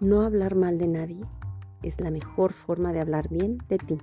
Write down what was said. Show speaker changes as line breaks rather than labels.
No hablar mal de nadie es la mejor forma de hablar bien de ti.